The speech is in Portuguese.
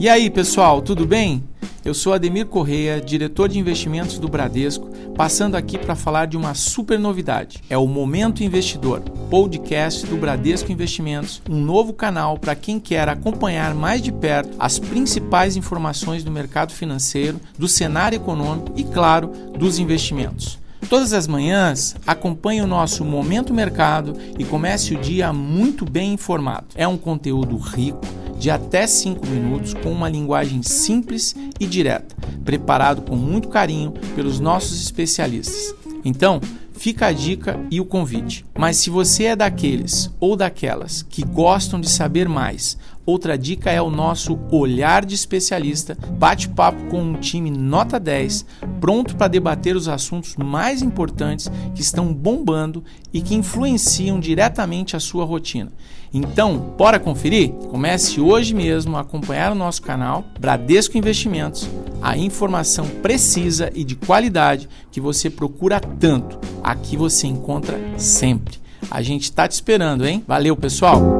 E aí, pessoal, tudo bem? Eu sou Ademir Correia, diretor de investimentos do Bradesco, passando aqui para falar de uma super novidade. É o Momento Investidor, podcast do Bradesco Investimentos, um novo canal para quem quer acompanhar mais de perto as principais informações do mercado financeiro, do cenário econômico e, claro, dos investimentos. Todas as manhãs, acompanhe o nosso Momento Mercado e comece o dia muito bem informado. É um conteúdo rico de até 5 minutos com uma linguagem simples e direta, preparado com muito carinho pelos nossos especialistas. Então, fica a dica e o convite. Mas se você é daqueles ou daquelas que gostam de saber mais, outra dica é o nosso Olhar de Especialista, bate-papo com um time nota 10, pronto para debater os assuntos mais importantes que estão bombando e que influenciam diretamente a sua rotina. Então, bora conferir? Comece hoje mesmo a acompanhar o nosso canal Bradesco Investimentos, a informação precisa e de qualidade que você procura tanto. Aqui você encontra sempre. A gente está te esperando, hein? Valeu, pessoal!